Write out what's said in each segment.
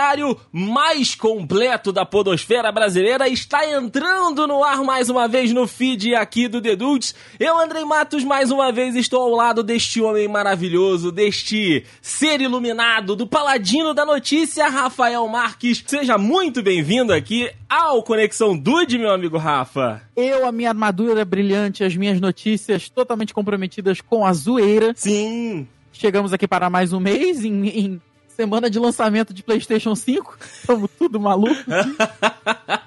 noticiário mais completo da podosfera brasileira está entrando no ar mais uma vez no feed aqui do The Dudes. Eu, Andrei Matos, mais uma vez estou ao lado deste homem maravilhoso, deste ser iluminado, do paladino da notícia, Rafael Marques. Seja muito bem-vindo aqui ao Conexão Dude, meu amigo Rafa. Eu, a minha armadura brilhante, as minas notícias totalmente comprometidas com a zoeira. Sim. Chegamos aqui para mais um mês em, em semana de lançamento de PlayStation 5. Estamos tudo maluco.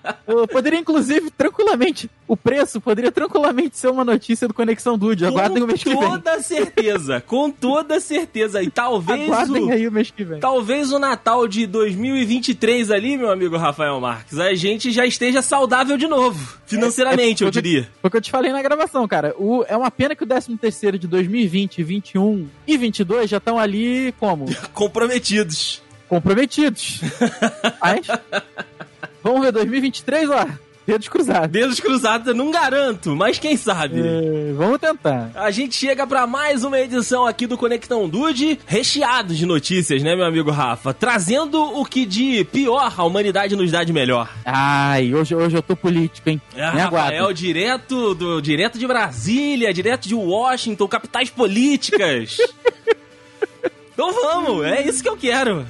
Poderia, inclusive, tranquilamente, o preço poderia tranquilamente ser uma notícia do Conexão Dude. Aguardem o mês que vem. Com toda certeza, com toda certeza. E talvez Aguardem o, aí o mês que vem. talvez o Natal de 2023 ali, meu amigo Rafael Marques, a gente já esteja saudável de novo. Financeiramente, É, é, eu diria. Foi o que eu te falei na gravação, cara. O, é uma pena que o 13 terceiro de 2020, 21 e 22 já estão ali como? Comprometidos. Comprometidos. Mas, vamos ver, 2023, ó, dedos cruzados. Dedos cruzados, eu não garanto, mas quem sabe? É, vamos tentar. A gente chega pra mais uma edição aqui do Conectão Dude, recheado de notícias, né, meu amigo Rafa? Trazendo o que de pior a humanidade nos dá de melhor. Ai, hoje, hoje eu tô político, hein? É, Me Rafael, aguarda. direto, do, direto de Brasília, direto de Washington, capitais políticas. então vamos, é isso que eu quero.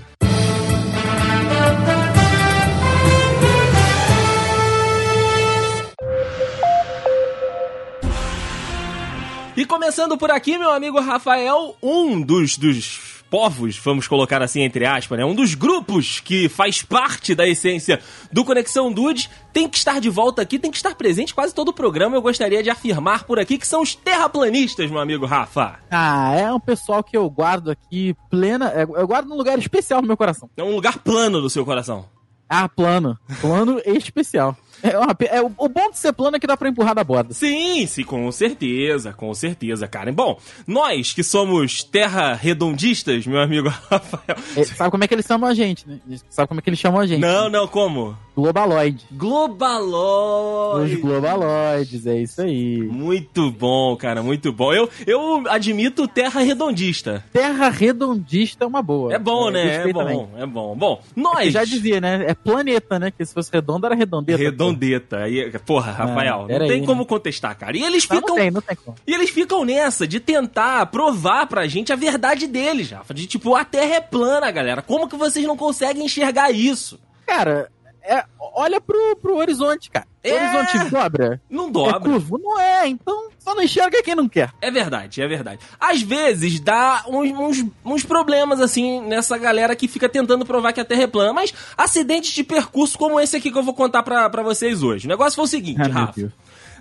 E começando por aqui, meu amigo Rafael, um dos, dos povos, vamos colocar assim entre aspas, né? Um dos grupos que faz parte da essência do Conexão Dude tem que estar de volta aqui, tem que estar presente quase todo o programa. Eu gostaria de afirmar por aqui que são os terraplanistas, meu amigo Rafa. Ah, é um pessoal que eu guardo aqui plena. é, Eu guardo num lugar especial no meu coração. É um lugar plano do seu coração. Ah, plano. Plano especial. É, uma é, o, o bom de ser plano é que dá pra empurrar da borda. Sim, sim, com certeza, com certeza, cara. Bom, nós que somos terra redondistas, meu amigo Rafael. É, sabe como é que eles chamam a gente, né? Sabe como é que eles chamam a gente? Não, não, como? Globaloid. Os Globaloid. globaloides, é isso aí. Muito bom, cara, muito bom. Eu, eu admito terra redondista. Terra redondista é uma boa. É bom, né? É bom, é bom. Bom, Eu nós. já dizia, né? É planeta, né? Que se fosse redondo era redondeta. Redondeta. Aí, porra, Rafael, não pera tem aí, como né? contestar, cara. E eles. Não, ficam. não tem, não tem como. E eles ficam nessa de tentar provar pra gente a verdade deles, Rafa. De tipo, a Terra é plana, galera. Como que vocês não conseguem enxergar isso? Cara, é, olha pro, pro horizonte, cara. O É. horizonte dobra. Não É dobra. curvo? Não é, então só não enxerga quem não quer. É verdade, é verdade. Às vezes dá uns, uns, uns problemas, assim, nessa galera que fica tentando provar que a Terra é plana. Mas acidentes de percurso como esse aqui que eu vou contar pra, pra vocês hoje. O negócio foi o seguinte, Ah, Rafa.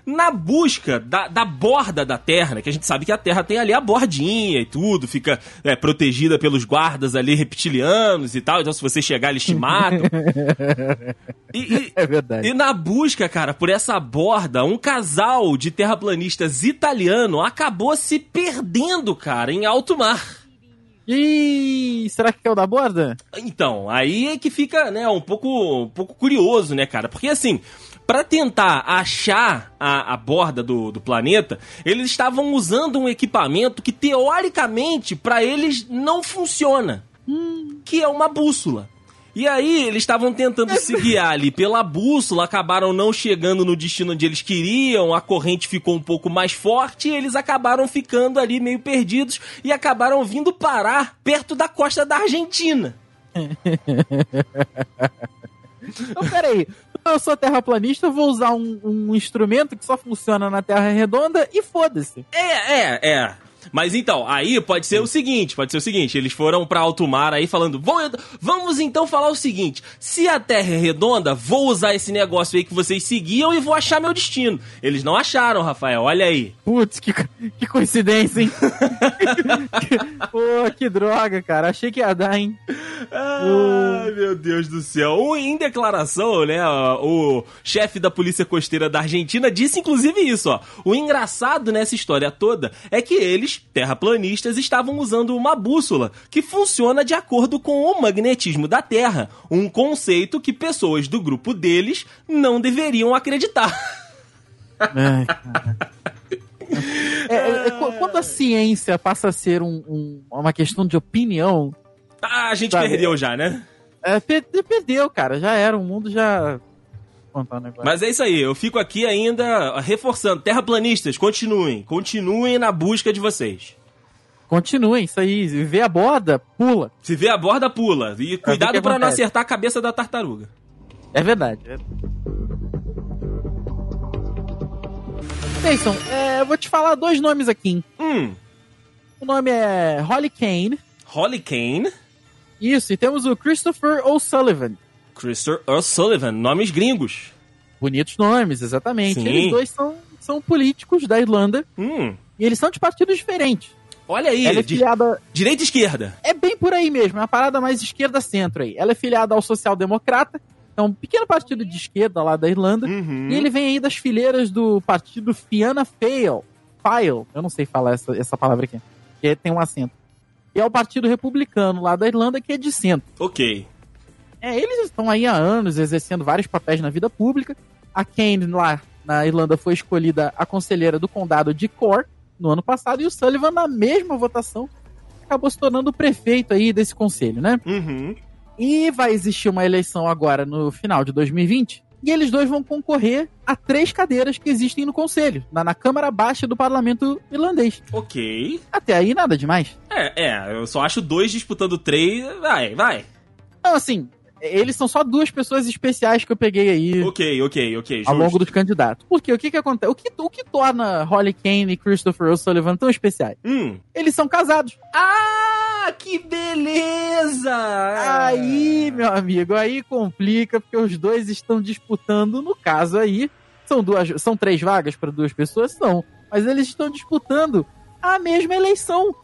Na busca da, da borda da Terra, né? Que a gente sabe que a Terra tem ali a bordinha e tudo, fica é, protegida pelos guardas ali reptilianos e tal. Então, se você chegar, eles te matam. E- e, É verdade. e na busca, cara, por essa borda, um casal de terraplanistas italiano acabou se perdendo, cara, em alto mar. Ih, será que é o da borda? Então, aí é que fica, né, um pouco, um pouco curioso, né, cara? Porque assim, pra tentar achar a, a borda do, do planeta, eles estavam usando um equipamento que teoricamente pra eles não funciona, que é uma bússola. E aí, eles estavam tentando se guiar ali pela bússola, acabaram não chegando no destino onde eles queriam, a corrente ficou um pouco mais forte e eles acabaram ficando ali meio perdidos e acabaram vindo parar perto da costa da Argentina. Então, peraí. Eu sou terraplanista, vou usar um, um instrumento que só funciona na Terra redonda e foda-se. É, é, é. Mas então, aí pode ser o seguinte, pode ser o seguinte, eles foram pra alto mar aí falando, "Vou- vamos então falar o seguinte, se a Terra é redonda, vou usar esse negócio aí que vocês seguiam e vou achar meu destino. Eles não acharam, Rafael, olha aí. Putz, que, que coincidência, hein? Pô, que droga, cara. Achei que ia dar, hein? Ai, meu Deus do céu. O- Em declaração, né, o chefe da Polícia Costeira da Argentina disse inclusive isso, ó. O engraçado nessa história toda é que eles, terraplanistas, estavam usando uma bússola que funciona de acordo com o magnetismo da Terra, um conceito que pessoas do grupo deles não deveriam acreditar. Ai. É, é, é, qu- quando a ciência passa a ser um- um- uma questão de opinião, Ah, a gente Sabe, perdeu já, né? É, per- perdeu, cara. Já era. O mundo já. Contar um negócio. Mas é isso aí, eu fico aqui ainda reforçando. Terraplanistas, continuem. Continuem na busca de vocês. Continuem, isso aí. Vê a borda, pula. Se vê a borda, pula. E cuidado que pra não acertar a cabeça da tartaruga. É verdade. é. Jason, é, eu vou te falar dois nomes aqui. hein? Hum, O nome é Holly Kane. Holly Kane, Isso, e temos o Christopher O'Sullivan. Christopher O'Sullivan, nomes gringos. Bonitos nomes, exatamente. Sim. Eles dois são, são políticos da Irlanda Hum, e eles são de partidos diferentes. olha aí, Ela é filiada. direita e esquerda. É bem por aí mesmo, é uma parada mais esquerda-centro aí. Ela é filiada ao Social Democrata, é um pequeno partido de esquerda lá da Irlanda. Uhum. E ele vem aí das fileiras do partido Fianna Fáil. Fáil, eu não sei falar essa, essa palavra aqui, que tem um acento. E é o partido republicano lá da Irlanda que é de centro. Ok. É, eles estão aí há anos exercendo vários papéis na vida pública. A Kane lá na Irlanda foi escolhida a conselheira do condado de Cork no ano passado e o Sullivan na mesma votação acabou se tornando o prefeito aí desse conselho, né? Uhum. E vai existir uma eleição agora no final de 2020. E eles dois vão concorrer a três cadeiras que existem no conselho, na, na Câmara Baixa do Parlamento Irlandês. Ok. Até aí, nada demais. É, é, eu só acho dois disputando três. Vai, vai. Então, assim, eles são só duas pessoas especiais que eu peguei aí Ok, ok, ok. ao justo. longo dos candidatos. Por quê? O que que acontece? O que, o que torna Holly Kane e Christopher O'Sullivan tão especiais? Hum. Eles são casados. Ah, que beleza! Aí, meu amigo, aí complica, porque os dois estão disputando, no caso aí, são duas, são três vagas para duas pessoas, são, mas eles estão disputando a mesma eleição.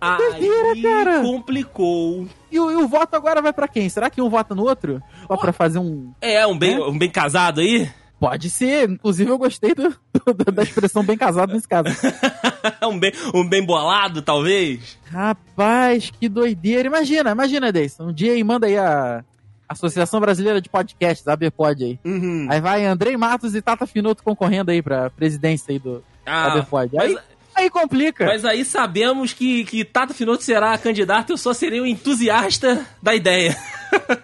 Doideira, Aí cara. complicou. E o, e o voto agora vai para quem? Será que um vota no outro? Só pra fazer um. É, um bem, É? um bem casado aí? Pode ser, inclusive eu gostei do- do- da expressão bem casado nesse caso. um, bem, um bem bolado, talvez? Rapaz, que doideira. Imagina, imagina, Deison. Um dia aí manda aí a Associação Brasileira de Podcasts, a ABPod aí. Uhum. Aí vai Andrei Matos e Tata Finoto concorrendo aí pra presidência aí do Ah, ABPod. Aí, mas, aí complica. mas aí sabemos que, que Tata Finoto será candidato, eu só serei um entusiasta da ideia.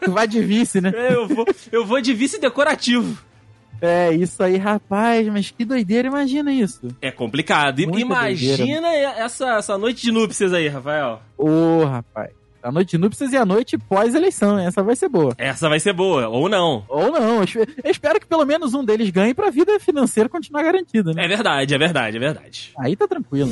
Tu vai de vice, né? Eu vou, eu vou de vice decorativo. É, isso aí, rapaz. Mas que doideira, imagina isso. É complicado. Muita Imagina essa, essa noite de núpcias aí, Rafael. Ô, rapaz. A noite de núpcias e a noite pós-eleição, hein? essa vai ser boa. Essa vai ser boa, ou não. Ou não, eu espero que pelo menos um deles ganhe pra vida financeira continuar garantida, né? É verdade, é verdade, é verdade. Aí tá tranquilo.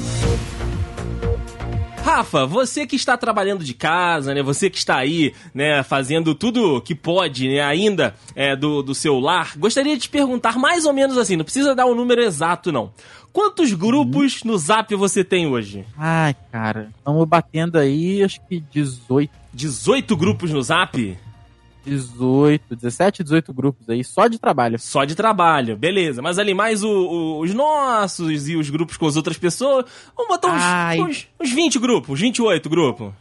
Rafa, você que está trabalhando de casa, né? Você que está aí, né, fazendo tudo que pode, né, ainda é, do, do seu lar, gostaria de te perguntar mais ou menos assim, não precisa dar o número exato, não. Quantos grupos no Zap você tem hoje? Ai, cara, estamos batendo aí, acho que 18, 18 grupos no Zap? 18, 17, 18 grupos aí, só de trabalho. Só de trabalho, beleza. Mas ali mais o- o- os nossos e os grupos com as outras pessoas. Vamos botar uns, uns, uns 20 grupos, 28 grupos.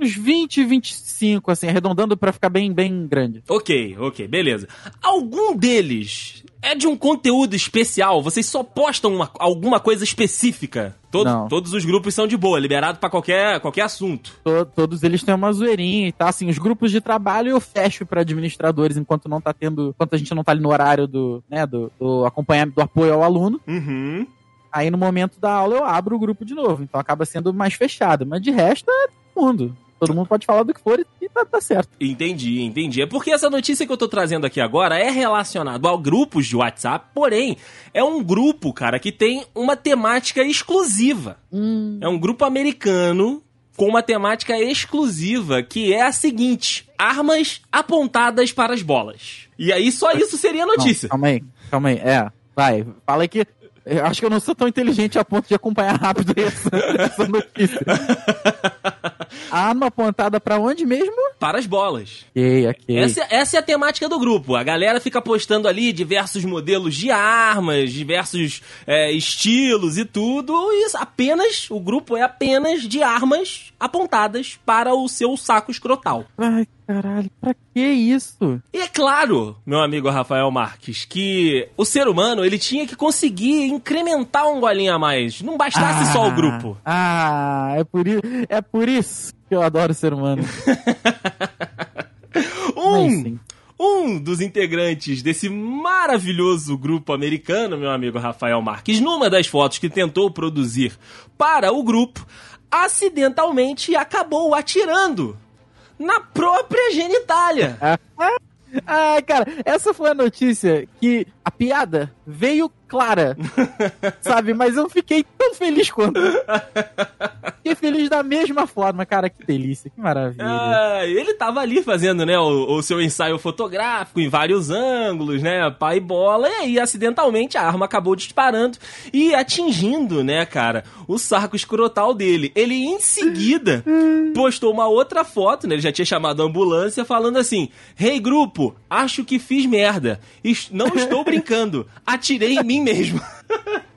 Uns 20, 25, assim, arredondando pra ficar bem, bem grande. Ok, ok, beleza. Algum deles é de um conteúdo especial? Vocês só postam uma- alguma coisa específica? Todo- Não. Todos os grupos são de boa, liberado pra qualquer, qualquer assunto. To- todos eles têm uma zoeirinha e tá, assim, os grupos de trabalho eu fecho pra administradores enquanto não tá tendo, enquanto a gente não tá ali no horário do, né, do, do acompanhamento, do apoio ao aluno. Uhum. Aí no momento da aula eu abro o grupo de novo, então acaba sendo mais fechado, mas de resto é todo mundo. Todo mundo pode falar do que for e- tá, tá certo. Entendi, entendi. É porque essa notícia que eu tô trazendo aqui agora é relacionado a grupos de WhatsApp, porém, é um grupo, cara, que tem uma temática exclusiva. Hum, É um grupo americano com uma temática exclusiva, que é a seguinte: armas apontadas para as bolas. E aí só isso seria a não, notícia. calma aí, calma aí. É, vai, fala aí que eu acho que eu não sou tão inteligente a ponto de acompanhar rápido essa, essa notícia. Arma apontada pra onde mesmo? Para as bolas. Ok, ok. Essa, essa é a temática do grupo. A galera fica postando ali diversos modelos de armas, diversos é, estilos e tudo. E apenas, o grupo é apenas de armas apontadas para o seu saco escrotal. Ai, caralho, pra que isso? E é claro, meu amigo Rafael Marques, que o ser humano ele tinha que conseguir incrementar um golinho a mais. Não bastasse só o grupo. Ah, é por, é por isso que eu adoro ser humano. Um, um dos integrantes desse maravilhoso grupo americano, meu amigo Rafael Marques, numa das fotos que tentou produzir para o grupo, acidentalmente acabou atirando na própria genitália. Ah, cara, essa foi a notícia que a piada veio clara, sabe? Mas eu fiquei tão feliz quanto. Fiquei feliz da mesma forma, cara, que delícia, que maravilha. Ah, ele tava ali fazendo, né, o, o, seu ensaio fotográfico em vários ângulos, né, pai bola, e aí acidentalmente a arma acabou disparando e atingindo, né, cara, o saco escrotal dele. Ele em seguida postou uma outra foto, né, ele já tinha chamado a ambulância falando assim: "Hey grupo, acho que fiz merda. Não estou brincando. Atirei em mim mesmo."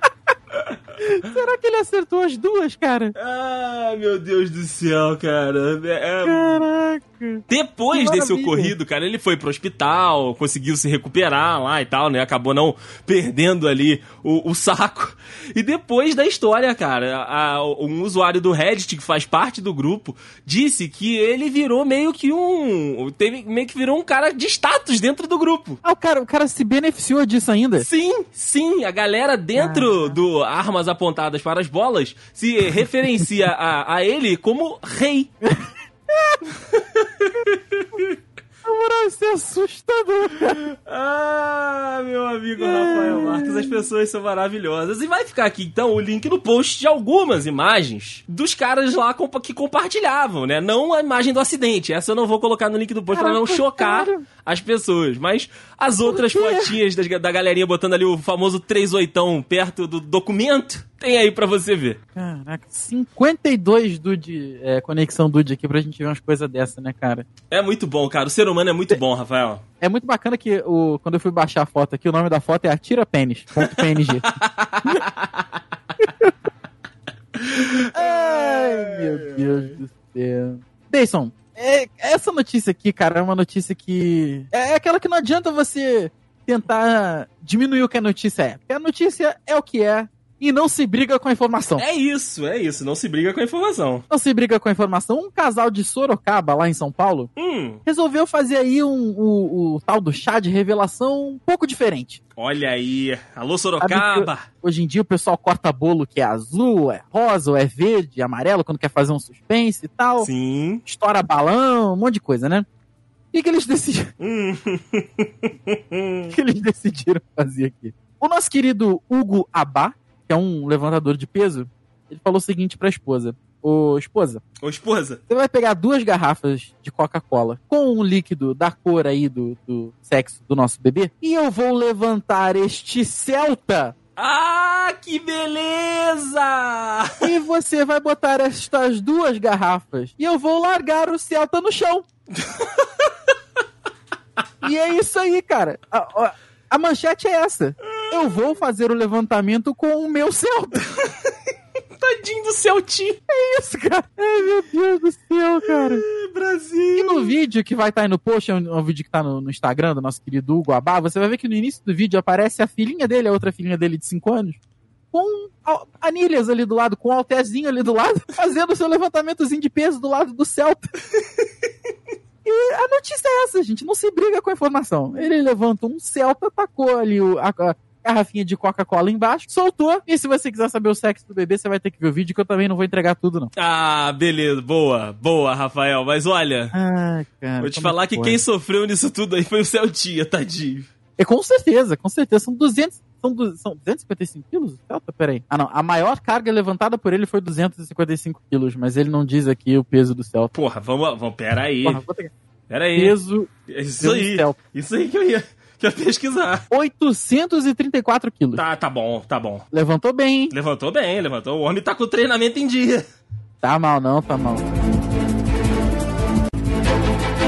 Será que ele acertou as duas, cara? Ah, meu Deus do céu, cara. É... Caraca. Depois desse ocorrido, cara, ele foi pro hospital, conseguiu se recuperar lá e tal, né? Acabou não perdendo ali o, o saco. E depois da história, cara, a, um usuário do Reddit que faz parte do grupo disse que ele virou meio que um. Teve, meio que virou um cara de status dentro do grupo. Ah, o cara, o cara se beneficiou disso ainda? Sim, sim. A galera dentro ah. do Armas Apontadas para as Bolas se referencia a, a ele como rei. Na moral, isso é assustador. Ah, meu amigo Rafael Marques, as pessoas são maravilhosas. E vai ficar aqui então o link no post de algumas imagens dos caras lá que compartilhavam, né? Não a imagem do acidente. Essa eu não vou colocar no link do post para não chocar cara. as pessoas. Mas as outras fotinhas da, da galerinha botando ali o famoso 38 perto do documento tem aí para você ver. Caraca, 52 Dude, é, conexão Dude aqui pra gente ver umas coisas dessa, né, cara? É muito bom, cara. O ser humano é muito bom, Rafael. É muito bacana que o, quando eu fui baixar a foto aqui, o nome da foto é Atira Pênis. .png. Ai, meu Deus do céu. Dayson, é, essa notícia aqui, cara, é uma notícia que. É aquela que não adianta você tentar diminuir o que a notícia é. Porque a notícia é o que é e não se briga com a informação. É isso, é isso, não se briga com a informação. Não se briga com a informação. Um casal de Sorocaba, lá em São Paulo, hum. resolveu fazer aí um, o, o, tal do chá de revelação um pouco diferente. Olha aí, alô Sorocaba! Hoje em dia o pessoal corta bolo que é azul, é rosa, ou é verde, amarelo, quando quer fazer um suspense e tal. Sim. Estoura balão, um monte de coisa, né? O que, eles decidiram? Hum. o que eles decidiram fazer aqui? O nosso querido Hugo Abá, que é um levantador de peso, ele falou o seguinte pra esposa. Ô, esposa. Ô, esposa. Você vai pegar duas garrafas de Coca-Cola com um líquido da cor aí do, do sexo do nosso bebê e eu vou levantar este Celta ah, que beleza! E você vai botar estas duas garrafas e eu vou largar o Celta no chão. e é isso aí, cara. A, a, a manchete é essa eu vou fazer o levantamento com o meu Celta. Tadinho do Celtinho. É isso, cara. Ai, meu Deus do céu, cara. Brasil. E no vídeo que vai estar tá aí no post, é um, um vídeo que tá no, no, Instagram do nosso querido Hugo Abá, você vai ver que no início do vídeo aparece a filhinha dele, a outra filhinha dele de 5 anos, com anilhas ali do lado, com um altezinho ali do lado, fazendo o seu levantamentozinho de peso do lado do Celta. E a notícia é essa, gente. Não se briga com a informação. Ele levanta um Celta, tacou ali o, a, garrafinha de Coca-Cola embaixo, soltou. E se você quiser saber o sexo do bebê, você vai ter que ver o vídeo, que eu também não vou entregar tudo, não. Ah, beleza. Boa, boa, Rafael. Mas olha, ah, cara, vou te falar que quem sofreu nisso tudo aí foi o Celtinha, tadinho. É, com certeza, com certeza. São 200, são, du, são 255 quilos? Celta, peraí. Ah, não. A maior carga levantada por ele foi 255 quilos, mas ele não diz aqui o peso do Celta. Porra, vamos, vamos peraí. Porra, vou ter... Peraí. Peso. Isso aí. Isso aí que eu ia. Quer pesquisar. 834 quilos. Tá, tá bom, tá bom. Levantou bem. Levantou bem, levantou. O homem tá com o treinamento em dia. Tá mal não, tá mal.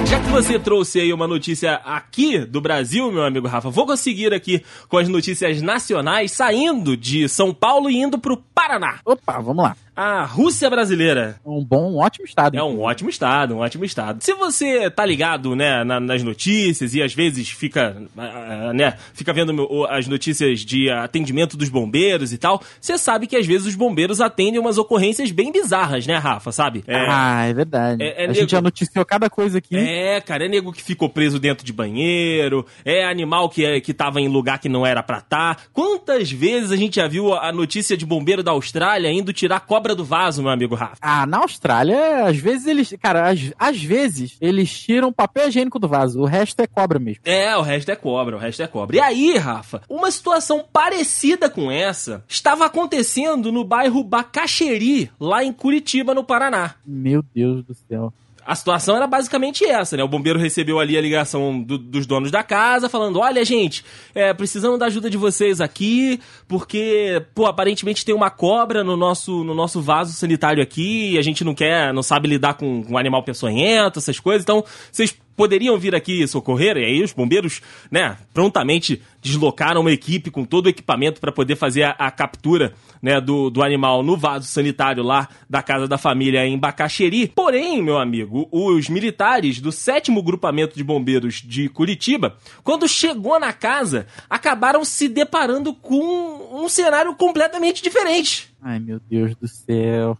Já que você trouxe aí uma notícia aqui do Brasil, meu amigo Rafa, vou conseguir aqui com as notícias nacionais, saindo de São Paulo e indo pro Paraná. Opa, vamos lá. A Rússia brasileira. Um bom, um ótimo estado. É um ótimo estado, um ótimo estado. Se você tá ligado, né, na- nas notícias e às vezes fica, ah, né, fica vendo as notícias de atendimento dos bombeiros e tal, você sabe que às vezes os bombeiros atendem umas ocorrências bem bizarras, né, Rafa, sabe? É, Ah, é verdade. É- é a nego- gente já noticiou cada coisa aqui. É, cara, é nego que ficou preso dentro de banheiro, é animal que, é, que tava em lugar que não era pra estar. Quantas vezes a gente já viu a notícia de bombeiro da Austrália indo tirar cobra do vaso, meu amigo Rafa? Ah, na Austrália, às vezes eles. Cara, às, às vezes eles tiram papel higiênico do vaso. O resto é cobra mesmo. É, o resto é cobra, o resto é cobra. E aí, Rafa, uma situação parecida com essa estava acontecendo no bairro Bacaxeri, lá em Curitiba, no Paraná. Meu Deus do céu. A situação era basicamente essa, né? O bombeiro recebeu ali a ligação do- dos donos da casa, falando: olha, gente, é, precisamos da ajuda de vocês aqui, porque, pô, aparentemente tem uma cobra no nosso, no nosso vaso sanitário aqui, e a gente não quer, não sabe lidar com, com animal peçonhento, essas coisas, então vocês poderiam vir aqui socorrer, e aí os bombeiros, né, prontamente deslocaram uma equipe com todo o equipamento para poder fazer a, a captura, né, do, do animal no vaso sanitário lá da casa da família em Bacaxeri. Porém, meu amigo, os militares do sétimo grupamento de bombeiros de Curitiba, quando chegou na casa, acabaram se deparando com um cenário completamente diferente. Ai, meu Deus do céu.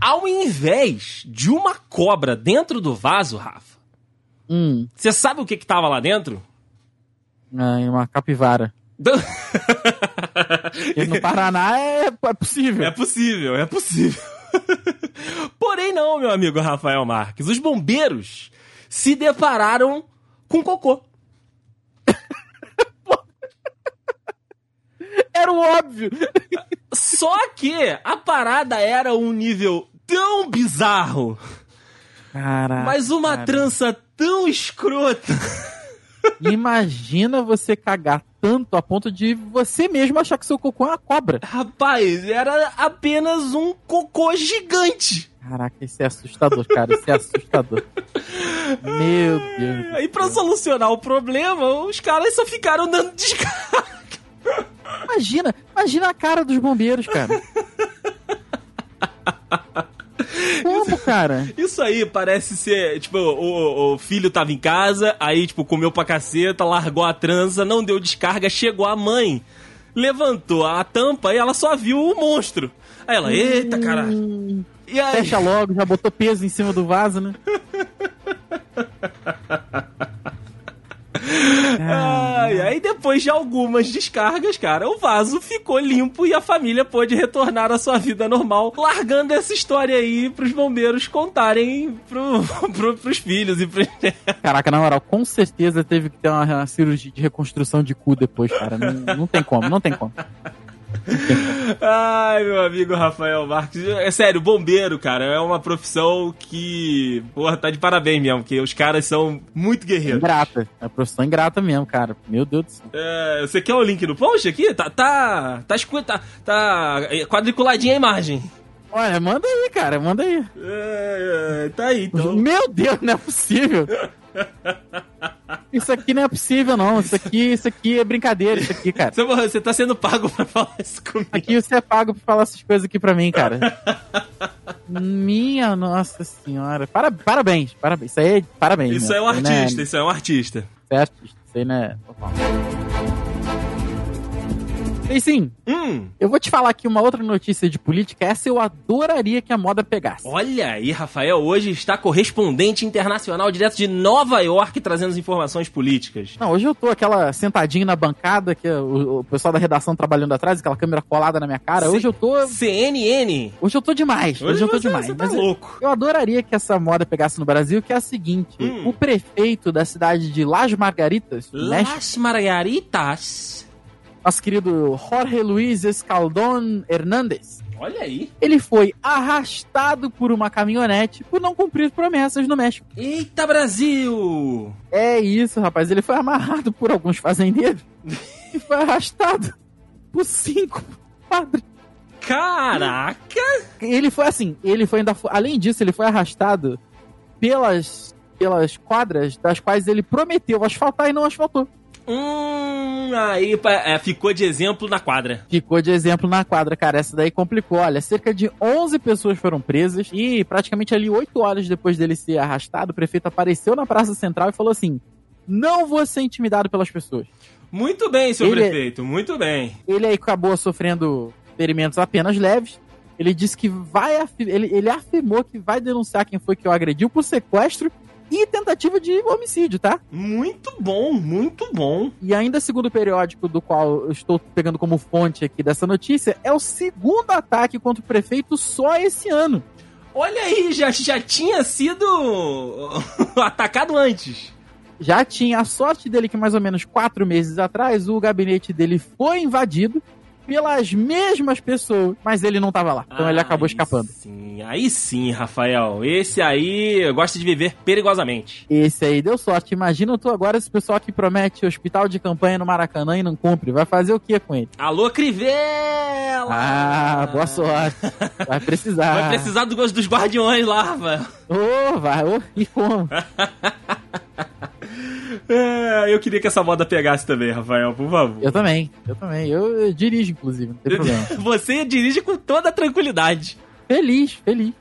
Ao invés de uma cobra dentro do vaso, Rafa, Hum, você sabe o que que tava lá dentro? ai, uma capivara. E no Paraná é, é possível. É possível, é possível. Porém, não, meu amigo Rafael Marques. Os bombeiros se depararam com cocô. Era o óbvio. Só que a parada era um nível tão bizarro, Caraca. mas uma cara. trança tão escrota. Imagina você cagar tanto a ponto de você mesmo achar que seu cocô é uma cobra. Rapaz, era apenas um cocô gigante. Caraca, isso é assustador, cara. Isso é assustador. Meu Deus. E pra solucionar o problema, os caras só ficaram dando descarga. Imagina, imagina a cara dos bombeiros, cara. Cara? Isso aí parece ser, tipo, o, o filho tava em casa, aí, tipo, comeu pra caceta, largou a trança, não deu descarga, chegou a mãe, levantou a tampa e ela só viu o monstro. Aí ela, eita, caralho. E aí, Fecha logo, já botou peso em cima do vaso, né? ai, aí depois de algumas descargas, cara, o vaso ficou limpo e a família pôde retornar à sua vida normal, largando essa história aí pros bombeiros contarem pro, pro, pros filhos e pros Caraca, na moral, com certeza teve que ter uma, uma cirurgia de reconstrução de cu depois, cara. Não, não tem como, não tem como. Ai, meu amigo Rafael Marques. É sério, bombeiro, cara, é uma profissão que, porra, tá de parabéns mesmo, porque os caras são muito guerreiros. Ingrata. É uma profissão ingrata mesmo, cara. Meu Deus do céu. É, você quer o link no post aqui? Tá, tá, tá, tá, tá quadriculadinha a imagem. Olha, manda aí, cara, manda aí. É, é, tá aí, então. Meu Deus, não é possível. Isso aqui não é possível, não. Isso aqui, isso aqui é brincadeira, isso aqui, cara. Você, tá sendo pago pra falar isso comigo. Aqui você é pago pra falar essas coisas aqui pra mim, cara. Minha nossa senhora. Para, parabéns, parabéns. Isso aí é parabéns. Isso né? é um Isso aí não artista, isso é um artista. Isso é artista. Isso aí não é. E sim, Hum, eu vou te falar aqui uma outra notícia de política. Essa eu adoraria que a moda pegasse. olha aí, Rafael, hoje está correspondente internacional direto de Nova York trazendo as informações políticas. Não, hoje eu tô aquela sentadinho na bancada, que o, o pessoal da redação trabalhando atrás, aquela câmera colada na minha cara. Hoje eu tô. CNN. Hoje eu tô demais. Hoje, eu tô você- demais. Você tá Mas eu- louco. Eu adoraria que essa moda pegasse no Brasil, que é a seguinte: Hum. o prefeito da cidade de Las Margaritas, no México, Las Margaritas. Nosso querido Jorge Luiz Escaldón Hernández, Olha aí. ele foi arrastado por uma caminhonete por não cumprir promessas no México. Eita, Brasil! É isso, rapaz. Ele foi amarrado por alguns fazendeiros e foi arrastado por cinco padres. Caraca! Ele foi assim, ele foi ainda. Além disso, ele foi arrastado pelas, pelas quadras das quais ele prometeu asfaltar e não asfaltou. Hum, aí é, ficou de exemplo na quadra. Ficou de exemplo na quadra, cara. Essa daí complicou. Olha, cerca de 11 pessoas foram presas e praticamente ali 8 horas depois dele ser arrastado, o prefeito apareceu na Praça Central e falou assim: Não vou ser intimidado pelas pessoas. Muito bem, seu ele, prefeito, muito bem. Ele aí acabou sofrendo ferimentos apenas leves. Ele disse que vai. Ele, ele afirmou que vai denunciar quem foi que o agrediu por sequestro e tentativa de homicídio, tá? Muito bom, muito bom. E ainda segundo o periódico do qual eu estou pegando como fonte aqui dessa notícia, é o segundo ataque contra o prefeito só esse ano. Olha aí, já, já tinha sido atacado antes. Já tinha a sorte dele que mais ou menos quatro meses atrás o gabinete dele foi invadido pelas mesmas pessoas, mas ele não tava lá. Então ele acabou escapando. Sim, aí sim, Rafael. Esse aí gosta de viver perigosamente. Esse aí deu sorte. Imagina tu agora esse pessoal que promete hospital de campanha no Maracanã e não cumpre. Vai fazer o que com ele? Alô, Crivella! Ah, boa sorte. Vai precisar. Vai precisar do gosto dos guardiões lá, Rafael. Ô, oh, vai. Oh, e como? É, eu queria que essa moda pegasse também, Rafael, por favor. Eu também, eu também. Eu, eu dirijo, inclusive, não tem problema. Você dirige com toda tranquilidade. Feliz, feliz.